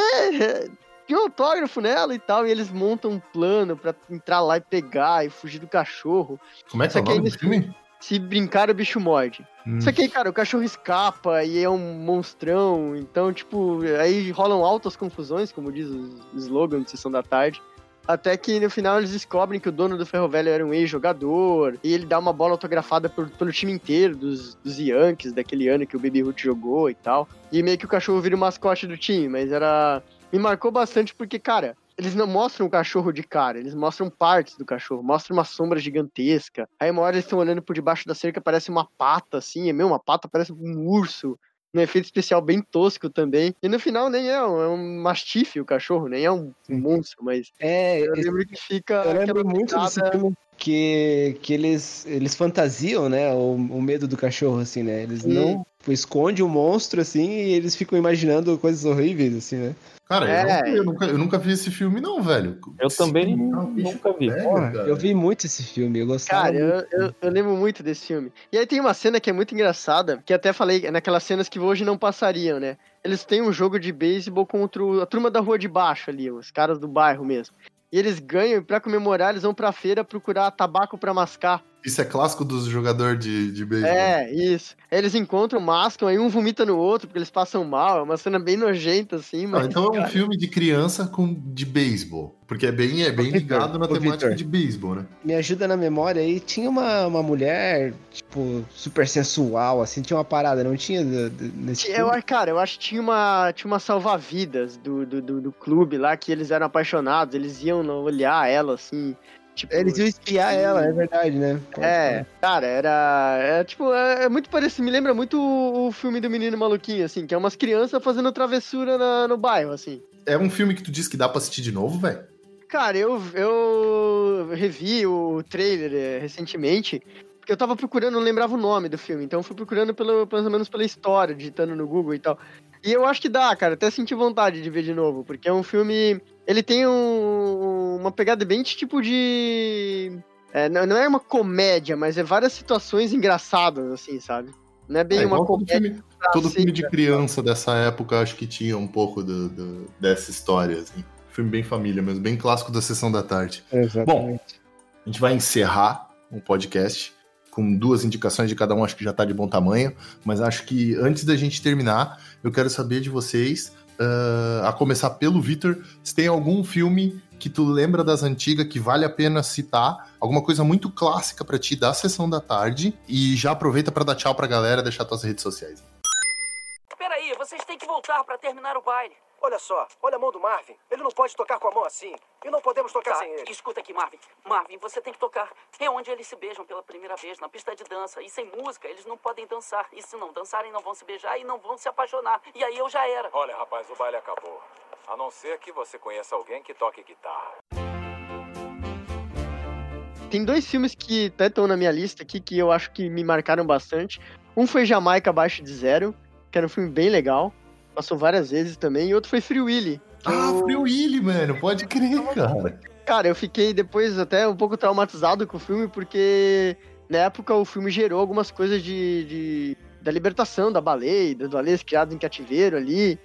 Um autógrafo nela e tal. E eles montam um plano pra entrar lá e pegar e fugir do cachorro. Como é que é o nome do filme? Se brincar, o bicho morde. Hum. Só que aí, cara, o cachorro escapa e é um monstrão. Então, tipo, aí rolam altas confusões, como diz o slogan de Sessão da Tarde. Até que no final eles descobrem que o dono do Ferro Velho era um ex-jogador. E ele dá uma bola autografada por- pelo time inteiro dos, dos Yankees, daquele ano que o Baby Ruth jogou e tal. E meio que o cachorro vira o mascote do time, mas era. Me marcou bastante porque, cara, eles não mostram o cachorro de cara, eles mostram partes do cachorro, mostram uma sombra gigantesca. Aí uma hora eles estão olhando por debaixo da cerca, parece uma pata, assim, é mesmo uma pata, parece um urso. Um efeito especial bem tosco também. E no final nem é um, é um mastife o cachorro, nem é um monstro, mas. É, eu lembro que fica. Eu lembro muito desse filme que, que eles, eles fantasiam, né? O, o medo do cachorro, assim, né? Eles Sim. não tipo, escondem o monstro, assim, e eles ficam imaginando coisas horríveis, assim, né? Cara, eu, É. nunca, eu, nunca, eu nunca vi esse filme, não, velho. Eu também nunca vi. Porra, eu vi muito esse filme, eu gostava Cara, eu, muito. eu, eu lembro muito desse filme. E aí tem uma cena que é muito engraçada, que até falei naquelas cenas que hoje não passariam, né? Eles têm um jogo de beisebol contra a turma da rua de baixo ali, os caras do bairro mesmo. E eles ganham, e pra comemorar, eles vão pra feira procurar tabaco pra mascar. Isso é clássico dos jogadores de, de beisebol. É, isso. Aí eles encontram, mascam, aí um vomita no outro, porque eles passam mal. É uma cena bem nojenta, assim, Ah, mas. então é um cara, filme de criança com, de beisebol. Porque é bem, é bem ligado na temática Vitor. de beisebol, né? Me ajuda na memória aí, tinha uma, uma mulher, tipo, super sensual, assim, tinha uma parada, não tinha nesse Eu, filme? cara, eu acho que tinha uma, tinha uma salva-vidas do, do, do, do clube lá, que eles eram apaixonados, eles iam olhar ela, assim. Tipo, Eles iam espiar ela, é verdade, né? É, cara, era. É, tipo, é, é muito parecido. Me lembra muito o, o filme do Menino Maluquinho, assim, que é umas crianças fazendo travessura na- no bairro, assim. É um filme que tu disse que dá pra assistir de novo, velho? Cara, eu, eu revi o trailer é, recentemente, porque eu tava procurando, não lembrava o nome do filme, então eu fui procurando pelo, ou menos pela história, digitando no Google e tal. E eu acho que dá, cara, até senti vontade de ver de novo, porque é um filme. Ele tem um- uma pegada bem de tipo de. é, não, não é uma comédia, mas é várias situações engraçadas, assim, sabe? Não é bem É, uma igual todo comédia. filme, todo filme de criança dessa época, acho que tinha um pouco do- do- dessa história, assim. Filme bem família mesmo, bem clássico da Sessão da Tarde. Exatamente. A gente vai encerrar o podcast com duas indicações de cada um, acho que já tá de bom tamanho, mas acho que antes da gente terminar, eu quero saber de vocês, ah, a começar pelo Vitor, se tem algum filme que tu lembra das antigas que vale a pena citar, alguma coisa muito clássica pra ti da Sessão da Tarde, e já aproveita pra dar tchau pra galera, deixar tuas redes sociais. Peraí, vocês têm que voltar pra terminar o baile. Olha só, olha a mão do Marvin. Ele não pode tocar com a mão assim. E não podemos tocar Tá, sem ele. escuta aqui, Marvin. Marvin, você tem que tocar. É onde eles se beijam pela primeira vez, na pista de dança. E sem música, eles não podem dançar. E se não dançarem, não vão se beijar e não vão se apaixonar. E aí eu já era. Olha, rapaz, o baile acabou. A não ser que você conheça alguém que toque guitarra. Tem dois filmes que até estão na minha lista aqui que eu acho que me marcaram bastante. Um foi Jamaica Abaixo de Zero, que era um filme bem legal. Passou várias vezes também. E outro foi Free Willy. Ah, Free Willy, mano. Pode crer, cara. Cara, eu fiquei depois até um pouco traumatizado com o filme, porque na época o filme gerou algumas coisas de, de da libertação da baleia, das baleias criadas em cativeiro ali.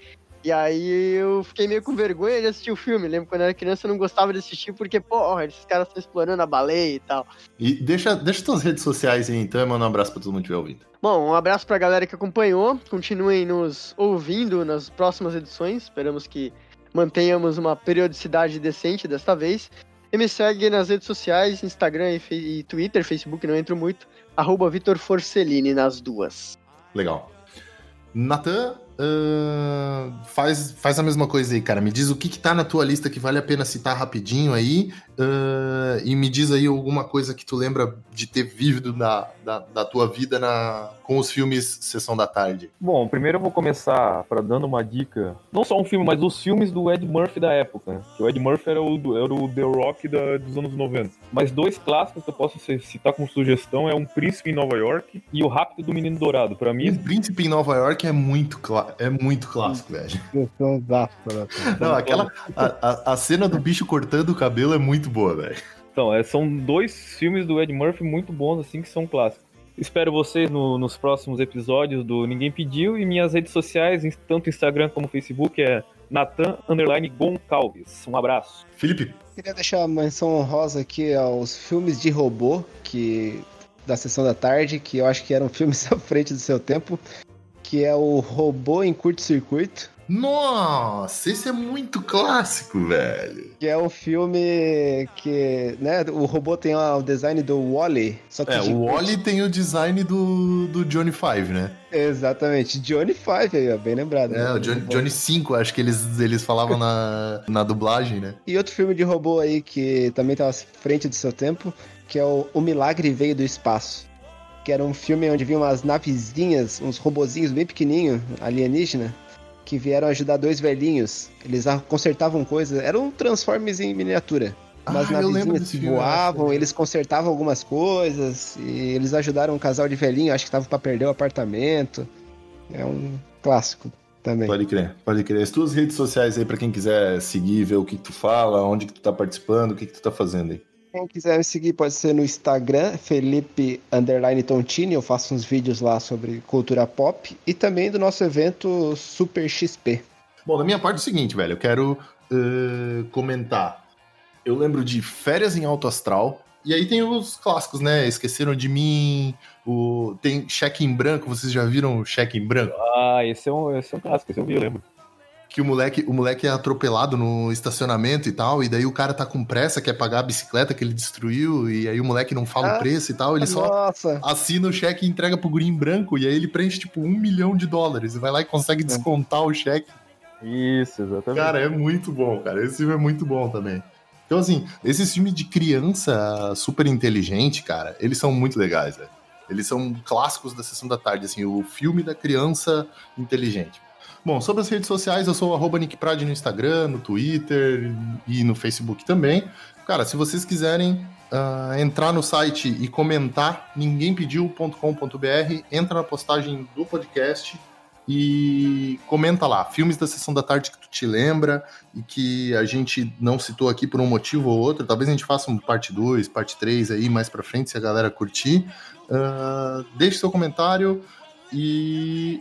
E aí eu fiquei meio com vergonha de assistir o filme. Lembro quando eu era criança eu não gostava de assistir, porque, pô, esses caras estão explorando a baleia e tal. E deixa, deixa tuas redes sociais aí então e manda um abraço pra todo mundo que estiver ouvindo. Bom, um abraço pra galera que acompanhou. Continuem nos ouvindo nas próximas edições. Esperamos que mantenhamos uma periodicidade decente desta vez. E me segue nas redes sociais, Instagram e, e Twitter, Facebook, não entro muito. Arroba Vitor Forcellini nas duas. Legal. Natan, faz, faz a mesma coisa aí, cara. Me diz o que, que tá na tua lista que vale a pena citar rapidinho aí. ahn, e me diz aí alguma coisa que tu lembra de ter vivido da, da, da tua vida na, com os filmes Sessão da Tarde. Bom, primeiro eu vou começar para dando uma dica. Não só um filme, mas os filmes do Ed Murphy da época. Que o Ed Murphy era o, era o The Rock da- dos anos 90. Mas dois clássicos que eu posso citar como sugestão é Um Príncipe em Nova York e O Rápido do Menino Dourado. Para mim, O Príncipe em Nova York é muito, é muito clássico, velho. Não, aquela. A, a, a cena do bicho cortando o cabelo é muito boa, velho. Então, é, são dois filmes do Ed Murphy muito bons, assim, que são clássicos. Espero vocês no- nos próximos episódios do Ninguém Pediu e minhas redes sociais, tanto Instagram como Facebook, é Natan Underline Goncalves. Um abraço. Felipe. Queria deixar uma menção honrosa aqui aos filmes de robô que da sessão da tarde, que eu acho que eram filmes à frente do seu tempo, que é o Robô em Curto-Circuito. Nossa, esse é muito clássico, velho. Que é um filme que, né, o robô tem ó, o design do Wally, só que É, o Wally tem o design do, do Johnny Five, né? Exatamente, Johnny Five aí, ó, bem lembrado. É, né? o Johnny, Johnny 5, acho que eles, eles falavam na, na dublagem, né? E outro filme de robô aí que também estava à frente do seu tempo, que é o O Milagre Veio do Espaço. Que era um filme onde vinham umas navezinhas, uns robozinhos bem pequenininhos, alienígena, que vieram ajudar dois velhinhos. Eles consertavam coisas, eram Transformers em miniatura. Umas Ah, eu lembro navezinhas que filme, voavam, eles consertavam algumas coisas, e eles ajudaram um casal de velhinho, acho que estavam para perder o apartamento. É um clássico também. Pode crer, pode crer. As tuas redes sociais aí pra quem quiser seguir, ver o que, que tu fala, onde que tu tá participando, o que, que tu tá fazendo aí. Quem quiser me seguir pode ser no Instagram, Felipe Underline Tontini, eu faço uns vídeos lá sobre cultura pop e também do nosso evento Super XP. Bom, da minha parte é o seguinte, velho, eu quero eh, comentar. Eu lembro de Férias em Alto Astral, e aí tem os clássicos, né? Esqueceram de mim, o... tem Cheque em Branco, vocês já viram o Cheque em Branco? Ah, esse é um, esse é um clássico, esse eu vi, eu lembro. Que o moleque, o moleque é atropelado no estacionamento e tal, e daí o cara tá com pressa, quer pagar a bicicleta que ele destruiu, e aí o moleque não fala Ah, o preço e tal, ele só Nossa! assina o cheque e entrega pro guri em branco, e aí ele preenche tipo um milhão de dólares, e vai lá e consegue descontar o cheque. Isso, exatamente. Cara, é muito bom, cara. Esse filme é muito bom também. Então, assim, esses filmes de criança super inteligente, cara, eles são muito legais, velho. Eles são clássicos da sessão da tarde, assim, o filme da criança inteligente. Bom, sobre as redes sociais, eu sou o Nick Prade no Instagram, no Twitter e no Facebook também. Cara, se vocês quiserem ah, entrar no site e comentar, ninguémpediu.com.br, entra na postagem do podcast e comenta lá, filmes da sessão da tarde que tu te lembra e que a gente não citou aqui por um motivo ou outro. Talvez a gente faça um parte 2, parte 3 aí mais pra frente, se a galera curtir. Ah, deixe seu comentário e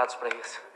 Preparados para isso.